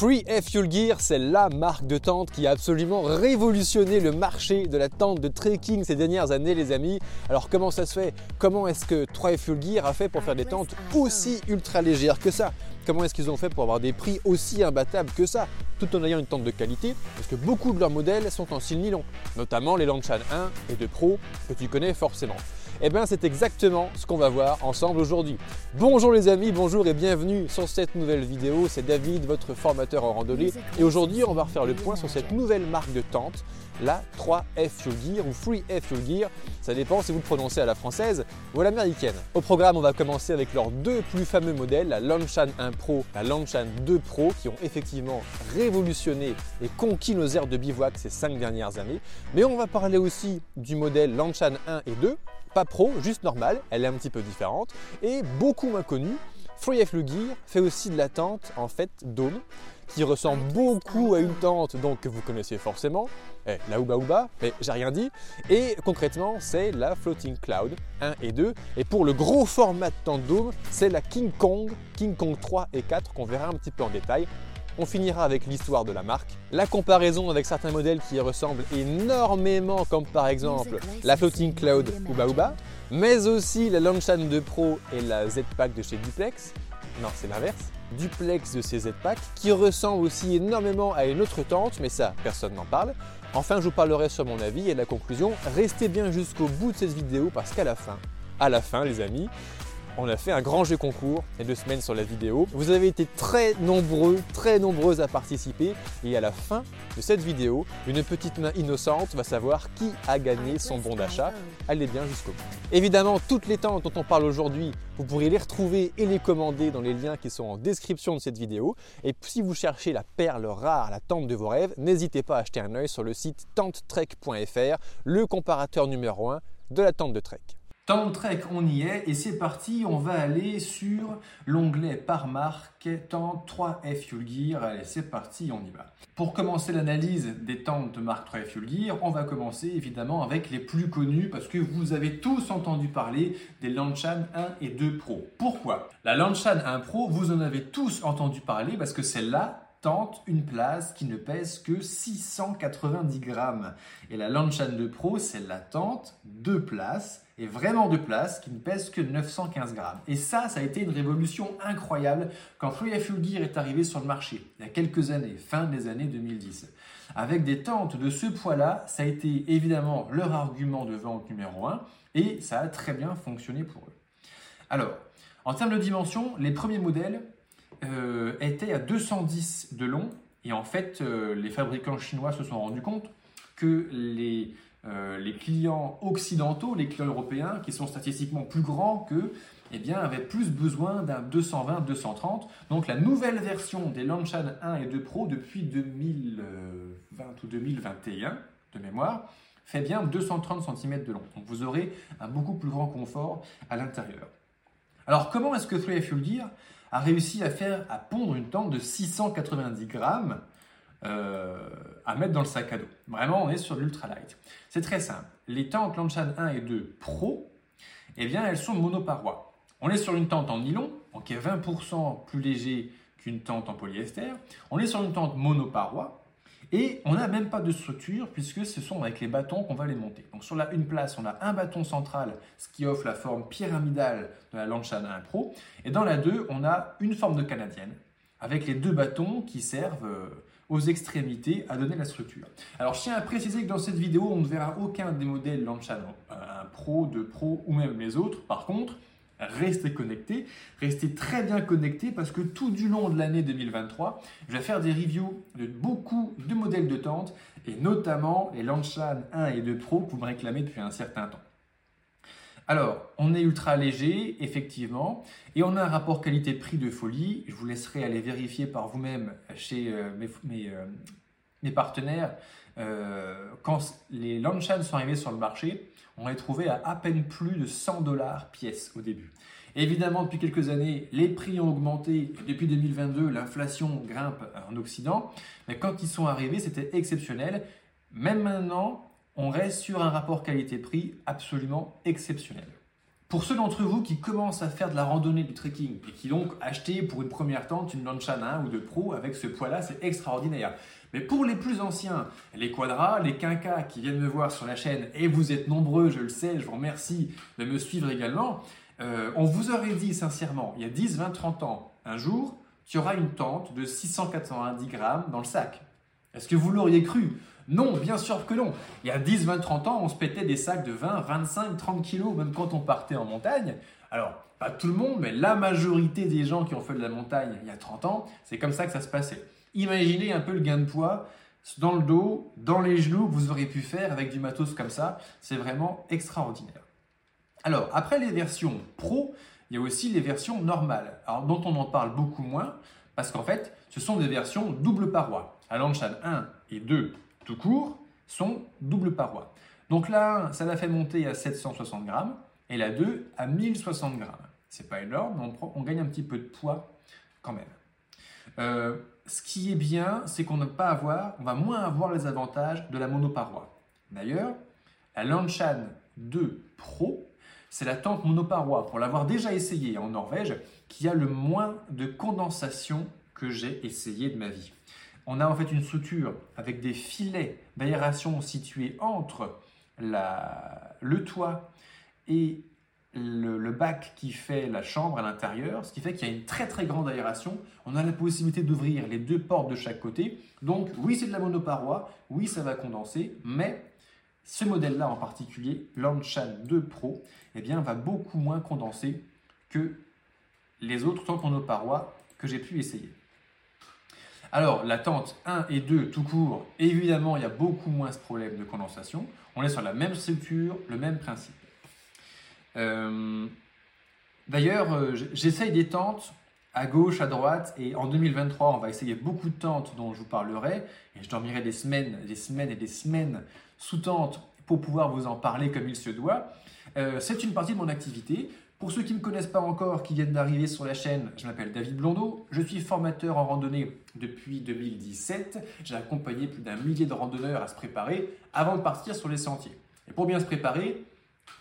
Free F Fuel Gear, c'est la marque de tente qui a absolument révolutionné le marché de la tente de trekking ces dernières années, les amis. Alors, comment ça se fait? Comment est-ce que 3F Fuel Gear a fait pour faire des tentes aussi ultra légères que ça? Comment est-ce qu'ils ont fait pour avoir des prix aussi imbattables que ça, tout en ayant une tente de qualité? Parce que beaucoup de leurs modèles sont en style nylon, notamment les Lanchan 1 et 2 Pro que tu connais forcément. Eh bien, c'est exactement ce qu'on va voir ensemble aujourd'hui. Bonjour les amis, bonjour et bienvenue sur cette nouvelle vidéo. C'est David, votre formateur en randonnée. Et aujourd'hui, on va refaire le point sur cette nouvelle marque de tente, la 3F Fuel Gear ou Free F Fuel Gear. Ça dépend si vous le prononcez à la française ou à l'américaine. Au programme, on va commencer avec leurs deux plus fameux modèles, la Lanchan 1 Pro, la Lanchan 2 Pro, qui ont effectivement révolutionné et conquis nos aires de bivouac ces cinq dernières années. Mais on va parler aussi du modèle Lanchan 1 et 2 pas pro, juste normal, elle est un petit peu différente et beaucoup moins connue. Free F Gear fait aussi de la tente en fait dôme qui ressemble beaucoup à une tente donc que vous connaissez forcément, eh, la Ouba Ouba, mais j'ai rien dit. Et concrètement, c'est la Floating Cloud 1 et 2. Et pour le gros format de tente dôme, c'est la King Kong, King Kong 3 et 4 qu'on verra un petit peu en détail. On finira avec l'histoire de la marque, la comparaison avec certains modèles qui y ressemblent énormément, comme par exemple la Floating Cloud Uba Uba, mais aussi la Lanchan 2 Pro et la Z-Pack de chez Duplex. Non, c'est l'inverse. Duplex de ces Z-Pack, qui ressemble aussi énormément à une autre tente, mais ça, personne n'en parle. Enfin, je vous parlerai sur mon avis et la conclusion. Restez bien jusqu'au bout de cette vidéo parce qu'à la fin, à la fin les amis, on a fait un grand jeu concours il deux semaines sur la vidéo. Vous avez été très nombreux, très nombreuses à participer et à la fin de cette vidéo, une petite main innocente va savoir qui a gagné son bon d'achat. Allez bien jusqu'au bout. Évidemment, toutes les tentes dont on parle aujourd'hui, vous pourrez les retrouver et les commander dans les liens qui sont en description de cette vidéo. Et si vous cherchez la perle rare, la tente de vos rêves, n'hésitez pas à acheter un œil sur le site tentetrek.fr, le comparateur numéro 1 de la tente de trek. Dans Trek, on y est et c'est parti, on va aller sur l'onglet par marque tente 3F Fuel Gear. Allez, c'est parti, on y va. Pour commencer l'analyse des tentes de marque 3F Fuel on va commencer évidemment avec les plus connus parce que vous avez tous entendu parler des Lanchan 1 et 2 Pro. Pourquoi? La Lanchan 1 Pro, vous en avez tous entendu parler parce que celle-là, tente une place qui ne pèse que 690 grammes. Et la Lanchan 2 Pro, c'est la tente deux places et vraiment de place qui ne pèse que 915 grammes. Et ça, ça a été une révolution incroyable quand Free Fuel Gear est arrivé sur le marché il y a quelques années, fin des années 2010. Avec des tentes de ce poids-là, ça a été évidemment leur argument de vente numéro un et ça a très bien fonctionné pour eux. Alors, en termes de dimension, les premiers modèles euh, étaient à 210 de long et en fait, euh, les fabricants chinois se sont rendus compte que les euh, les clients occidentaux, les clients européens, qui sont statistiquement plus grands que, eh bien, avaient plus besoin d'un 220-230. Donc la nouvelle version des Lanchan 1 et 2 Pro depuis 2020 ou 2021 de mémoire fait bien 230 cm de long. Donc vous aurez un beaucoup plus grand confort à l'intérieur. Alors comment est-ce que 3 Fuel Gear a réussi à faire à pondre une tente de 690 grammes euh, à mettre dans le sac à dos. Vraiment, on est sur l'ultra light. C'est très simple. Les tentes Lanchan 1 et 2 Pro, eh bien, elles sont monoparois. On est sur une tente en nylon, qui est 20% plus léger qu'une tente en polyester. On est sur une tente monoparoi et on n'a même pas de structure puisque ce sont avec les bâtons qu'on va les monter. Donc sur la une place, on a un bâton central, ce qui offre la forme pyramidale de la Lanchan 1 Pro. Et dans la 2, on a une forme de canadienne avec les deux bâtons qui servent euh, aux extrémités à donner la structure. Alors je tiens à préciser que dans cette vidéo, on ne verra aucun des modèles Lanchan un Pro, 2 Pro ou même les autres. Par contre, restez connectés, restez très bien connectés parce que tout du long de l'année 2023, je vais faire des reviews de beaucoup de modèles de tente et notamment les Lanchan 1 et 2 Pro que vous me réclamez depuis un certain temps. Alors, on est ultra léger, effectivement, et on a un rapport qualité-prix de folie. Je vous laisserai aller vérifier par vous-même chez euh, euh, mes, partenaires. Euh, quand les Lanchan sont arrivés sur le marché, on les trouvait à à peine plus de 100 dollars pièce au début. Évidemment, depuis quelques années, les prix ont augmenté. Depuis 2022, l'inflation grimpe en Occident. Mais quand ils sont arrivés, c'était exceptionnel. Même maintenant, on reste sur un rapport qualité-prix absolument exceptionnel. Pour ceux d'entre vous qui commencent à faire de la randonnée du trekking et qui donc acheté pour une première tente une Lanchan 1 ou de Pro avec ce poids-là, c'est extraordinaire. Mais pour les plus anciens, les quadras, les quinquas qui viennent me voir sur la chaîne, et vous êtes nombreux, je le sais, je vous remercie de me suivre également, euh, on vous aurait dit sincèrement, il y a 10, 20, 30 ans, un jour, tu auras une tente de 690 grammes dans le sac. Est-ce que vous l'auriez cru? Non, bien sûr que non. Il y a 10, 20, 30 ans, on se pétait des sacs de 20, 25, 30 kilos, même quand on partait en montagne. Alors, pas tout le monde, mais la majorité des gens qui ont fait de la montagne il y a 30 ans, c'est comme ça que ça se passait. Imaginez un peu le gain de poids dans le dos, dans les genoux que vous auriez pu faire avec du matos comme ça. C'est vraiment extraordinaire. Alors, après les versions pro, il y a aussi les versions normales, dont on en parle beaucoup moins, parce qu'en fait, ce sont des versions double paroi. À Lanchan 1 et 2 tout court sont double paroi. Donc là, ça l'a fait monter à 760 grammes et la 2 à 1060 grammes. C'est pas énorme, mais on, gagne un petit peu de poids quand même. Euh, ce qui est bien, c'est qu'on ne pas avoir, on va moins avoir les avantages de la monoparoi. D'ailleurs, la Lanchan 2 Pro, c'est la tente monoparoi, pour l'avoir déjà essayé en Norvège, qui a le moins de condensation que j'ai essayé de ma vie on a en fait une structure avec des filets d'aération situés entre le toit et le, bac qui fait la chambre à l'intérieur, ce qui fait qu'il y a une très très grande aération. On a la possibilité d'ouvrir les deux portes de chaque côté. Donc oui, c'est de la monoparoi, oui, ça va condenser, mais ce modèle-là en particulier, Lanchan 2 Pro, eh bien, va beaucoup moins condenser que les autres tentes monoparois que j'ai pu essayer. Alors, la tente 1 et 2, tout court, évidemment, il y a beaucoup moins ce problème de condensation. On est sur la même structure, le même principe. Euh, d'ailleurs, euh, j'essaye des tentes à gauche, à droite, et en 2023, on va essayer beaucoup de tentes dont je vous parlerai, et je dormirai des semaines, des semaines et des semaines sous tente pour pouvoir vous en parler comme il se doit. Euh, c'est une partie de mon activité. Pour ceux qui ne me connaissent pas encore, qui viennent d'arriver sur la chaîne, je m'appelle David Blondeau, je suis formateur en randonnée depuis 2017. J'ai accompagné plus d'un millier de randonneurs à se préparer avant de partir sur les sentiers. Et pour bien se préparer,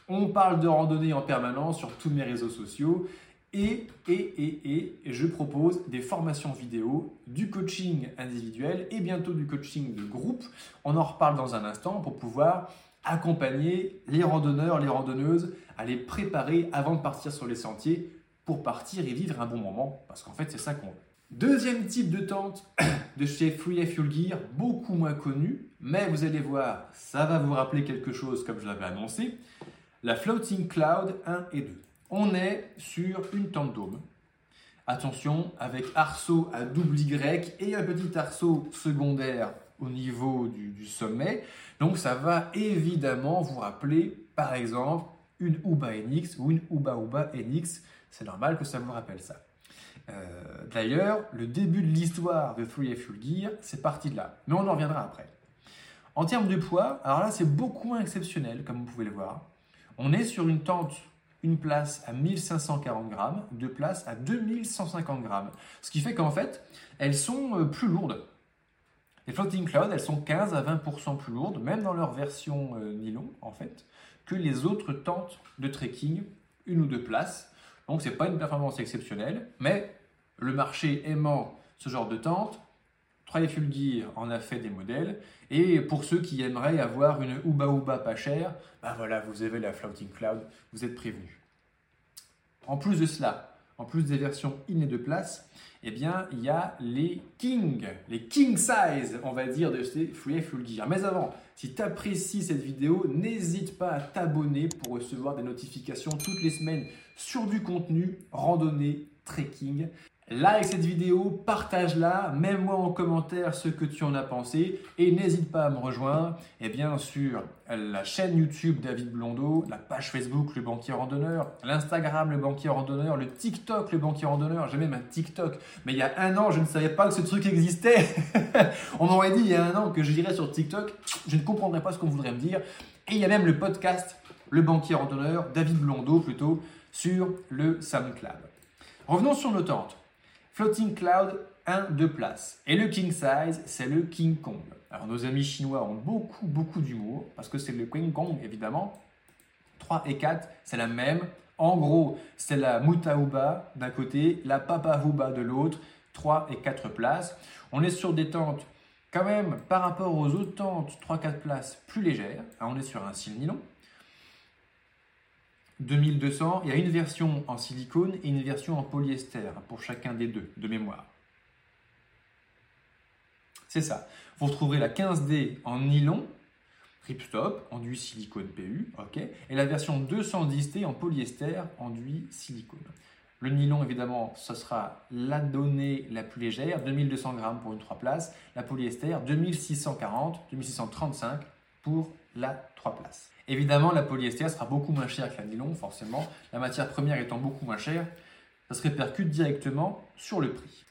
on parle de randonnée en permanence sur tous mes réseaux sociaux et, et, et, et je propose des formations vidéo, du coaching individuel et bientôt du coaching de groupe. On en reparle dans un instant pour pouvoir accompagner les randonneurs, les randonneuses à les préparer avant de partir sur les sentiers pour partir et vivre un bon moment, parce qu'en fait c'est ça qu'on veut. Deuxième type de tente de chez Free Fuel Gear, beaucoup moins connu, mais vous allez voir, ça va vous rappeler quelque chose comme je l'avais annoncé, la Floating Cloud 1 et 2. On est sur une tente dôme. Attention, avec arceau à double Y et un petit arceau secondaire au niveau du, sommet. Donc ça va évidemment vous rappeler, par exemple, une Uba NX ou une Uba Uba NX. C'est normal que ça vous rappelle ça. Euh, d'ailleurs, le début de l'histoire de Free Fuel Gear, c'est parti de là. Mais on en reviendra après. En termes de poids, alors là, c'est beaucoup moins exceptionnel, comme vous pouvez le voir. On est sur une tente, une place à 1540 grammes, deux places à 2150 grammes. Ce qui fait qu'en fait, elles sont euh, plus lourdes. Les floating clouds, elles sont 15 à 20% plus lourdes, même dans leur version euh, nylon, en fait, que les autres tentes de trekking, une ou deux places. Donc, ce n'est pas une performance exceptionnelle, mais le marché aimant ce genre de tente, Fuel Gear en a fait des modèles. Et pour ceux qui aimeraient avoir une Uba Uba pas chère, ben voilà, vous avez la Floating Cloud, vous êtes prévenus. En plus de cela, en plus des versions in et de place, eh bien, il y a les King, les King Size, on va dire, de ces Free Full Gear. Mais avant, si tu apprécies cette vidéo, n'hésite pas à t'abonner pour recevoir des notifications toutes les semaines sur du contenu randonnée, trekking. Like cette vidéo, partage-la, mets-moi en commentaire ce que tu en as pensé et n'hésite pas à me rejoindre et bien sûr la chaîne YouTube David Blondeau, la page Facebook Le Banquier Randonneur, l'Instagram Le Banquier Randonneur, le TikTok Le Banquier Randonneur, j'ai même un TikTok, mais il y a un an je ne savais pas que ce truc existait. On m'aurait dit il y a un an que j'irais sur TikTok, je ne comprendrais pas ce qu'on voudrait me dire. Et il y a même le podcast Le Banquier Randonneur, David Blondeau plutôt, sur le SoundCloud. Revenons sur nos tentes. Floating Cloud, 1, 2 places. Et le King Size, c'est le King Kong. Alors nos amis chinois ont beaucoup, beaucoup d'humour, parce que c'est le King Kong, évidemment. 3 et 4, c'est la même. En gros, c'est la Mutahuba d'un côté, la Papahuba de l'autre, 3 et 4 places. On est sur des tentes quand même par rapport aux autres tentes 3-4 places plus légères. on est sur un cil nylon. 2200, il y a une version en silicone et une version en polyester pour chacun des deux, de mémoire. C'est ça. Vous retrouverez la 15D en nylon, ripstop, enduit silicone PU, et la version 210T en polyester, enduit silicone. Le nylon, évidemment, ce sera la donnée la plus légère, 2200 grammes pour une 3 places. La polyester, 2640, 2635 pour la 3 places. Évidemment, la polyester sera beaucoup moins chère que la nylon, forcément. La matière première étant beaucoup moins chère, ça se répercute directement sur le prix.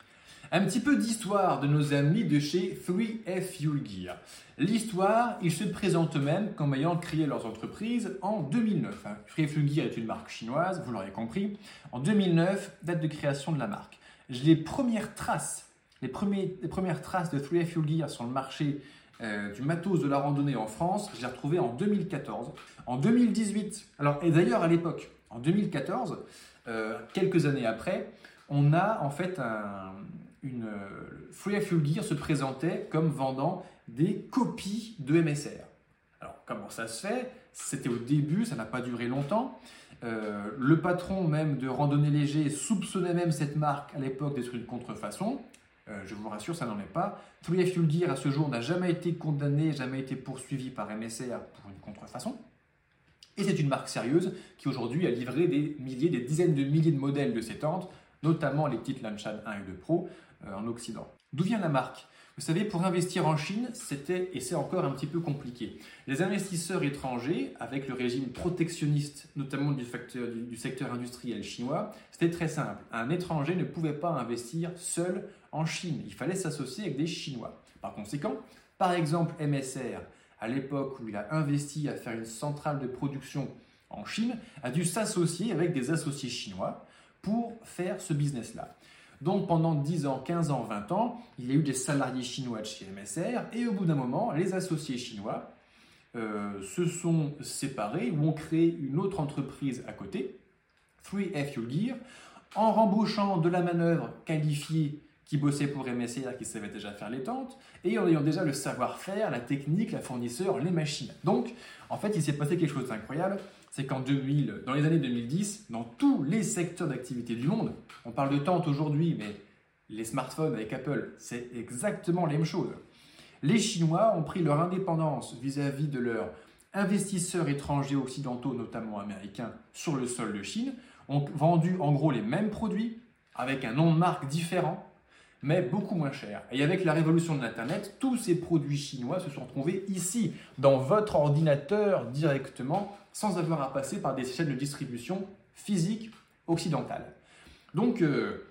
Un petit peu d'histoire de nos amis de chez 3F Fuel Gear. L'histoire, ils se présentent eux-mêmes comme ayant créé leurs entreprises en 2009. 3F Fuel Gear est une marque chinoise, vous l'aurez compris. En 2009, date de création de la marque. Les premières traces, les, premières traces de 3F Fuel Gear sur le marché euh, du matos de la randonnée en France, je l'ai retrouvé en 2014. En 2018, alors, et d'ailleurs à l'époque, en 2014, euh, quelques années après, on a en fait un, une, euh, Free Fuel Gear se présentait comme vendant des copies de MSR. Alors, comment ça se fait? C'était au début, ça n'a pas duré longtemps. Le patron même de Randonnée Léger soupçonnait même cette marque à l'époque d'être une contrefaçon. Euh, je vous rassure, ça n'en est pas. Free Fuel Gear à ce jour n'a jamais été condamné, jamais été poursuivi par MSR pour une contrefaçon. Et c'est une marque sérieuse qui aujourd'hui a livré des milliers, des dizaines de milliers de modèles de ses tentes, notamment les petites Lanchan 1 et 2 Pro, euh, en Occident. D'où vient la marque? Vous savez, pour investir en Chine, c'était et c'est encore un petit peu compliqué. Les investisseurs étrangers, avec le régime protectionniste, notamment du, secteur industriel chinois, c'était très simple. Un étranger ne pouvait pas investir seul en Chine. Il fallait s'associer avec des Chinois. Par conséquent, par exemple, MSR, à l'époque où il a investi à faire une centrale de production en Chine, a dû s'associer avec des associés chinois pour faire ce business-là. Donc pendant 10 ans, 15 ans, 20 ans, il y a eu des salariés chinois de chez MSR et au bout d'un moment, les associés chinois euh, se sont séparés ou ont créé une autre entreprise à côté, 3F Fuel Gear, en rembauchant de la manœuvre qualifiée qui bossait pour MSR, qui savait déjà faire les tentes, et en ayant déjà le savoir-faire, la technique, la fournisseur, les machines. Donc, en fait, il s'est passé quelque chose d'incroyable c'est qu'en 2000, dans les années 2010, dans tous les secteurs d'activité du monde, on parle de tente aujourd'hui, mais les smartphones avec Apple, c'est exactement la même chose. Les Chinois ont pris leur indépendance vis-à-vis de leurs investisseurs étrangers occidentaux, notamment américains, sur le sol de Chine, ont vendu en gros les mêmes produits avec un nom de marque différent, mais beaucoup moins cher. Et avec la révolution de l'Internet, tous ces produits chinois se sont trouvés ici, dans votre ordinateur directement, sans avoir à passer par des chaînes de distribution physiques occidentales. Donc, euh,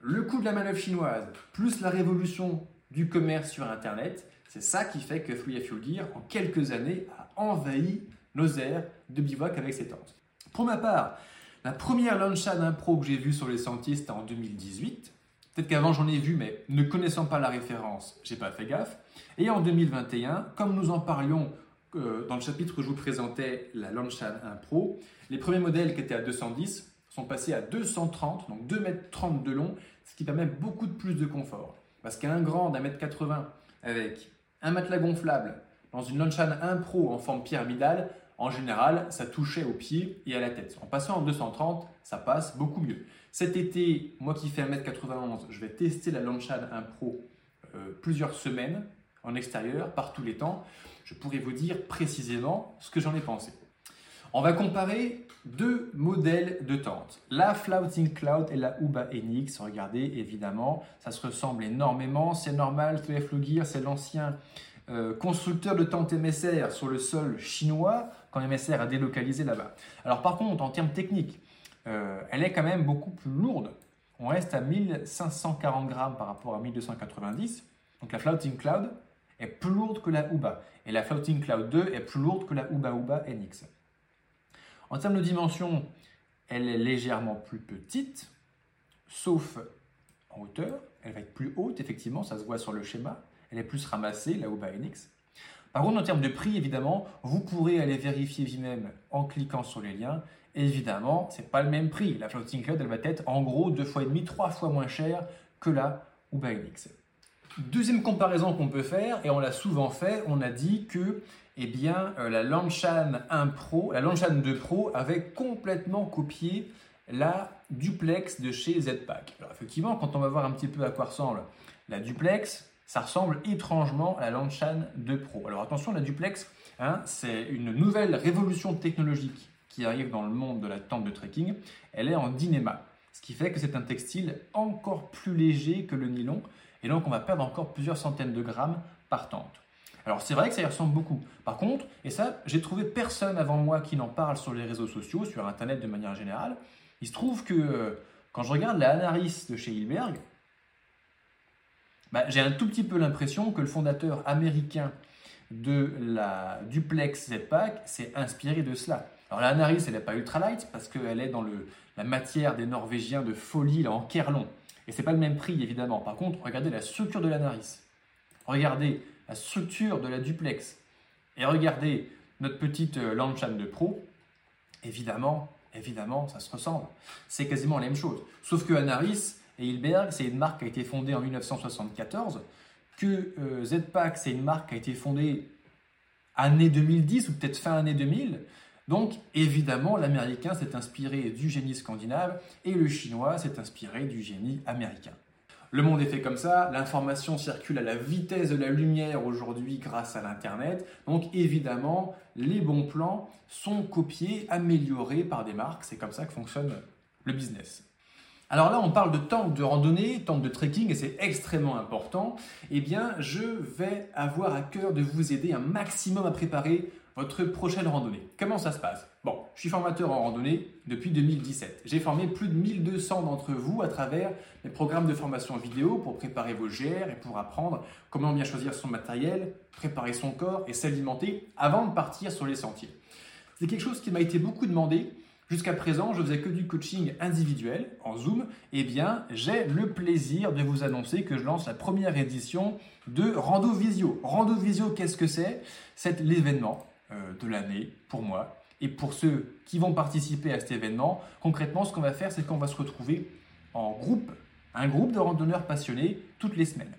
le coût de la manœuvre chinoise, plus la révolution du commerce sur Internet, c'est ça qui fait que Free Fuel Gear, en quelques années, a envahi nos aires de bivouac avec ses tentes. Pour ma part, la première Launchad Pro que j'ai vue sur les sentiers, c'était en 2018. Peut-être qu'avant j'en ai vu, mais ne connaissant pas la référence, j'ai pas fait gaffe. Et en 2021, comme nous en parlions euh, dans le chapitre où je vous présentais la Launchad 1 Pro, les premiers modèles qui étaient à 210 sont passés à 230, donc 2 m 30 de long, ce qui permet beaucoup de plus de confort. Parce qu'un grand d'un mètre 80 avec un matelas gonflable dans une Launchad 1 Pro en forme pyramidale, en général, ça touchait aux pieds et à la tête. En passant en 230, ça passe beaucoup mieux. Cet été, moi qui fais 1m91, je vais tester la Launchad 1 Pro euh, plusieurs semaines en extérieur, par tous les temps. Je pourrais vous dire précisément ce que j'en ai pensé. On va comparer deux modèles de tentes, la Floating Cloud et la Uba Enix. Regardez, évidemment, ça se ressemble énormément, c'est normal, TF Gear, c'est l'ancien euh, constructeur de tentes MSR sur le sol chinois quand MSR a délocalisé là-bas. Alors par contre, en termes techniques, euh, elle est quand même beaucoup plus lourde. On reste à 1540 grammes par rapport à 1290. Donc la Floating Cloud est plus lourde que la Uba. Et la Floating Cloud 2 est plus lourde que la Uba Uba NX. En termes de dimension, elle est légèrement plus petite, sauf en hauteur. Elle va être plus haute, effectivement, ça se voit sur le schéma. Elle est plus ramassée, la Uba NX. Par contre, en termes de prix, évidemment, vous pourrez aller vérifier vous-même en cliquant sur les liens. Évidemment, ce n'est pas le même prix. La Floating Cloud, elle va être en gros deux fois et demi, trois fois moins chère que la UberX. Deuxième comparaison qu'on peut faire, et on l'a souvent fait, on a dit que eh bien, euh, la Lanshan 1 Pro, la Lanshan 2 Pro avait complètement copié la duplex de chez Zpack. Alors effectivement, quand on va voir un petit peu à quoi ressemble la duplex, ça ressemble étrangement à la Lanshan 2 Pro. Alors attention, la duplex, hein, c'est une nouvelle révolution technologique qui arrive dans le monde de la tente de trekking. Elle est en dynéma, ce qui fait que c'est un textile encore plus léger que le nylon, et donc on va perdre encore plusieurs centaines de grammes par tente. Alors c'est vrai que ça y ressemble beaucoup. Par contre, et ça, j'ai trouvé personne avant moi qui n'en parle sur les réseaux sociaux, sur Internet de manière générale. Il se trouve que euh, quand je regarde la Anaris de chez Hilberg, bah, j'ai un tout petit peu l'impression que le fondateur américain de la duplex Z-Pack s'est inspiré de cela. Alors la Anaris, elle n'est pas ultralight parce qu'elle est dans la matière des Norvégiens de folie en Kerlon. Et c'est pas le même prix évidemment. Par contre, regardez la structure de l'Anaris. Regardez la structure de la duplex. Et regardez notre petite euh, Lanchan de Pro. Évidemment, évidemment, ça se ressemble. C'est quasiment la même chose. Sauf que Anaris et Hilberg, c'est une marque qui a été fondée en 1974. Que euh, Z-Pack, c'est une marque qui a été fondée année 2010 ou peut-être fin année 2000. Donc, évidemment, l'américain s'est inspiré du génie scandinave et le chinois s'est inspiré du génie américain. Le monde est fait comme ça, l'information circule à la vitesse de la lumière aujourd'hui grâce à l'Internet. Donc évidemment, les bons plans sont copiés, améliorés par des marques. C'est comme ça que fonctionne le business. Alors là, on parle de tente de randonnée, tente de trekking, et c'est extrêmement important. Eh bien, je vais avoir à cœur de vous aider un maximum à préparer votre prochaine randonnée. Comment ça se passe? Bon, je suis formateur en randonnée depuis 2017. J'ai formé plus de 1200 d'entre vous à travers mes programmes de formation vidéo pour préparer vos GR et pour apprendre comment bien choisir son matériel, préparer son corps et s'alimenter avant de partir sur les sentiers. C'est quelque chose qui m'a été beaucoup demandé. Jusqu'à présent, je faisais que du coaching individuel en Zoom. Eh bien, j'ai le plaisir de vous annoncer que je lance la première édition de Rando Visio. Rando Visio, qu'est-ce que c'est? C'est l'événement de l'année pour moi. Et pour ceux qui vont participer à cet événement, concrètement, ce qu'on va faire, c'est qu'on va se retrouver en groupe, un groupe de randonneurs passionnés toutes les semaines.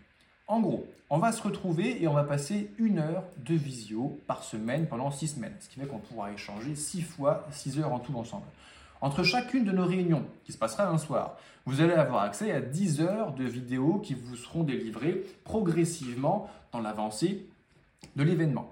En gros, on va se retrouver et on va passer une heure de visio par semaine pendant six semaines, ce qui fait qu'on pourra échanger six fois six heures en tout ensemble. Entre chacune de nos réunions, qui se passera un soir, vous allez avoir accès à 10 heures de vidéos qui vous seront délivrées progressivement dans l'avancée de l'événement.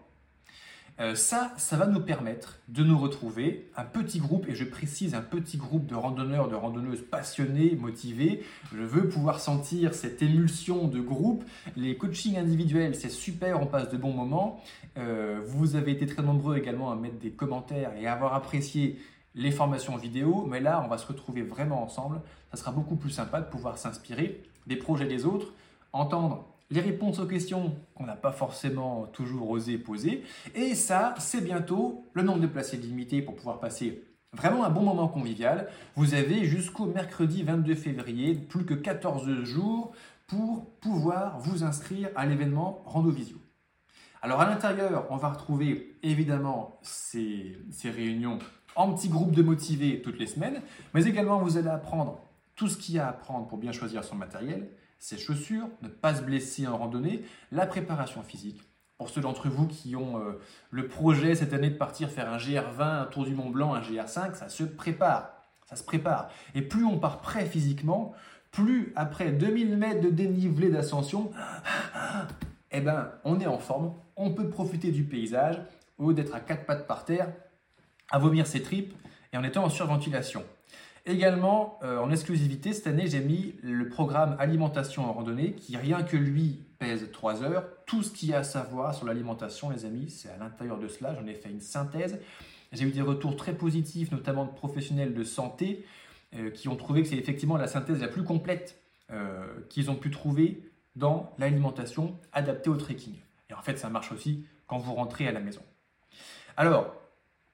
Euh, ça, ça va nous permettre de nous retrouver un petit groupe, et je précise un petit groupe de randonneurs, de randonneuses passionnés, motivés. Je veux pouvoir sentir cette émulsion de groupe. Les coachings individuels, c'est super, on passe de bons moments. Euh, vous avez été très nombreux également à mettre des commentaires et à avoir apprécié les formations vidéo, mais là, on va se retrouver vraiment ensemble. Ça sera beaucoup plus sympa de pouvoir s'inspirer des projets des autres, entendre les réponses aux questions qu'on n'a pas forcément toujours osé poser. Et ça, c'est bientôt le nombre de places est limité pour pouvoir passer vraiment un bon moment convivial. Vous avez jusqu'au mercredi 22 février, plus que 14 jours pour pouvoir vous inscrire à l'événement Rando Visio. Alors à l'intérieur, on va retrouver évidemment ces, ces réunions en petits groupes de motivés toutes les semaines, mais également vous allez apprendre tout ce qu'il y a à apprendre pour bien choisir son matériel, ses chaussures, ne pas se blesser en randonnée, la préparation physique. Pour ceux d'entre vous qui ont euh, le projet cette année de partir faire un GR20, un tour du Mont Blanc, un GR5, ça se prépare. Ça se prépare. Et plus on part prêt physiquement, plus après 2000 mètres de dénivelé d'ascension, eh ben, on est en forme, on peut profiter du paysage au lieu d'être à quatre pattes par terre, à vomir ses tripes et en étant en surventilation. Également, euh, en exclusivité, cette année, j'ai mis le programme alimentation en randonnée qui, rien que lui, pèse 3 heures. Tout ce qu'il y a à savoir sur l'alimentation, les amis, c'est à l'intérieur de cela. J'en ai fait une synthèse. J'ai eu des retours très positifs, notamment de professionnels de santé, euh, qui ont trouvé que c'est effectivement la synthèse la plus complète euh, qu'ils ont pu trouver dans l'alimentation adaptée au trekking. Et en fait, ça marche aussi quand vous rentrez à la maison. Alors,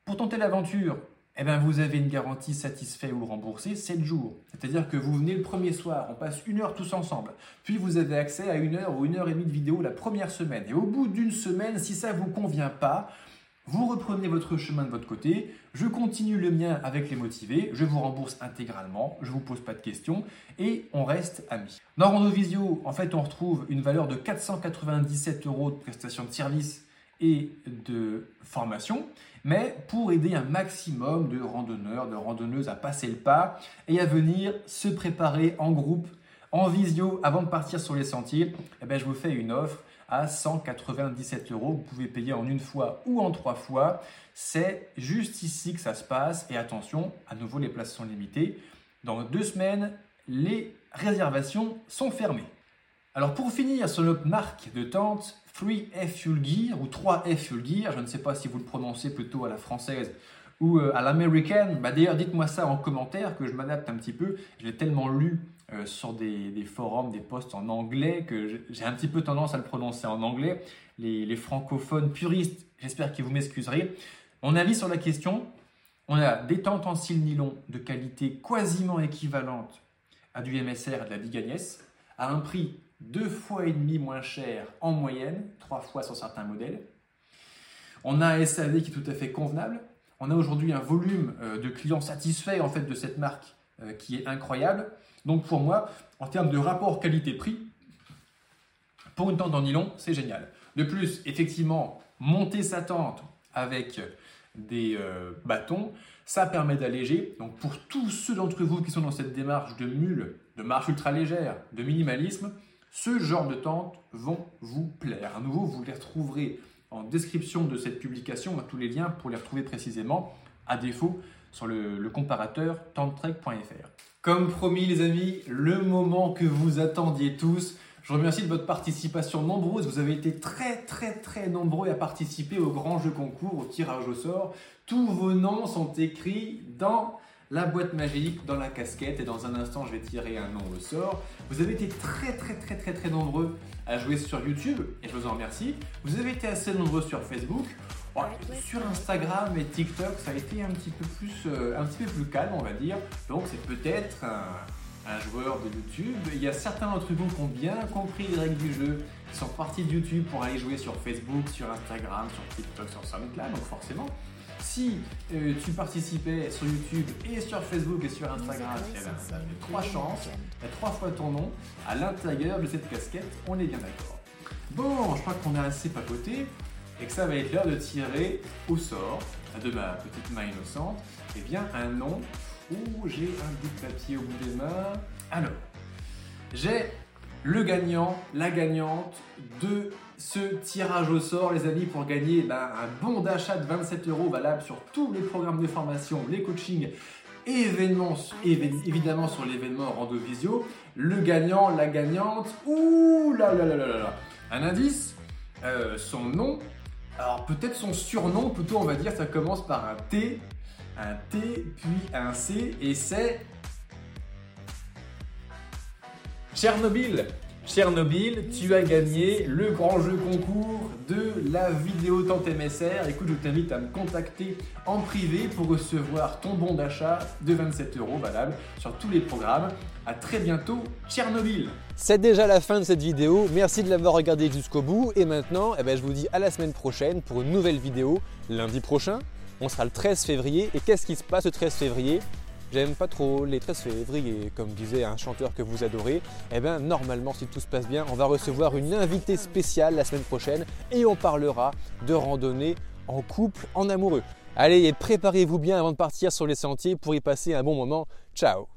pour tenter l'aventure, eh bien, vous avez une garantie satisfait ou remboursé 7 jours. C'est-à-dire que vous venez le premier soir, on passe une heure tous ensemble. Puis vous avez accès à une heure ou une heure et demie de vidéo la première semaine. Et au bout d'une semaine, si ça ne vous convient pas, vous reprenez votre chemin de votre côté, je continue le mien avec les motivés, je vous rembourse intégralement, je ne vous pose pas de questions et on reste amis. Dans Rando Visio, en fait, on retrouve une valeur de 497 euros de prestation de service et de formation, mais pour aider un maximum de randonneurs, de randonneuses à passer le pas et à venir se préparer en groupe, en visio, avant de partir sur les sentiers, eh ben, je vous fais une offre à 197 euros. Vous pouvez payer en une fois ou en trois fois. C'est juste ici que ça se passe. Et attention, à nouveau, les places sont limitées. Dans deux semaines, les réservations sont fermées. Alors pour finir sur notre marque de tente, 3F Fuel Gear ou 3F Fuel Gear, je ne sais pas si vous le prononcez plutôt à la française ou euh, à l'américaine, bah d'ailleurs dites-moi ça en commentaire que je m'adapte un petit peu. Je l'ai tellement lu euh, sur des, forums, des posts en anglais que j'ai un petit peu tendance à le prononcer en anglais. Les, les francophones puristes, j'espère qu'ils vous m'excuserez. Mon avis sur la question, on a des tentes en cils nylon de qualité quasiment équivalente à du MSR et de la Big à un prix deux fois et demi moins cher en moyenne, trois fois sur certains modèles. On a un SAV qui est tout à fait convenable. On a aujourd'hui un volume euh, de clients satisfaits en fait de cette marque euh, qui est incroyable. Donc pour moi, en termes de rapport qualité-prix, pour une tente en nylon, c'est génial. De plus, effectivement, monter sa tente avec des euh, bâtons, ça permet d'alléger. Donc pour tous ceux d'entre vous qui sont dans cette démarche de mule, de marche ultra légère, de minimalisme, ce genre de tentes vont vous plaire. À nouveau, vous les retrouverez en description de cette publication, tous les liens pour les retrouver précisément, à défaut sur le, comparateur tentrek.fr. Comme promis les amis, le moment que vous attendiez tous, je vous remercie de votre participation nombreuse. Vous avez été très très très nombreux à participer au grand jeu concours, au tirage au sort. Tous vos noms sont écrits dans la boîte magique dans la casquette et dans un instant je vais tirer un nom au sort. Vous avez été très très très très très nombreux à jouer sur YouTube et je vous en remercie. Vous avez été assez nombreux sur Facebook. sur Instagram et TikTok, ça a été un petit peu plus, euh, un petit peu plus calme, on va dire. Donc c'est peut-être un, un, joueur de YouTube. Il y a certains d'entre vous qui ont bien compris les règles du jeu, qui sont partis de YouTube pour aller jouer sur Facebook, sur Instagram, sur TikTok, sur SoundCloud. Donc forcément, si euh, tu participais sur YouTube et sur Facebook et sur Instagram, y avait trois chances, il y a trois fois ton nom à l'intérieur de cette casquette, on est bien d'accord. Bon, je crois qu'on a assez papoté et que ça va être l'heure de tirer au sort de ma petite main innocente, eh bien un nom où j'ai un bout de papier au bout des mains. Alors, j'ai le gagnant, la gagnante de ce tirage au sort, les amis, pour gagner ben, un bon d'achat de 27 euros valable sur tous les programmes de formation, les coachings, événements, évidemment sur l'événement Rando Visio. Le gagnant, la gagnante, ouh là là là là là Un indice, euh, son nom, alors peut-être son surnom, plutôt on va dire, ça commence par un T, un T, puis un C, et c'est Tchernobyl. Chernobyl, tu as gagné le grand jeu concours de la vidéo Tente MSR. Écoute, je t'invite à me contacter en privé pour recevoir ton bon d'achat de 27 euros valable sur tous les programmes. A très bientôt, Tchernobyl. C'est déjà la fin de cette vidéo. Merci de l'avoir regardé jusqu'au bout. Et maintenant, eh ben, je vous dis à la semaine prochaine pour une nouvelle vidéo. Lundi prochain, on sera le 13 février. Et qu'est-ce qui se passe le 13 février? J'aime pas trop les 13 février, comme disait un chanteur que vous adorez. Eh bien, normalement, si tout se passe bien, on va recevoir une invitée spéciale la semaine prochaine et on parlera de randonnée en couple, en amoureux. Allez, préparez-vous bien avant de partir sur les sentiers pour y passer un bon moment. Ciao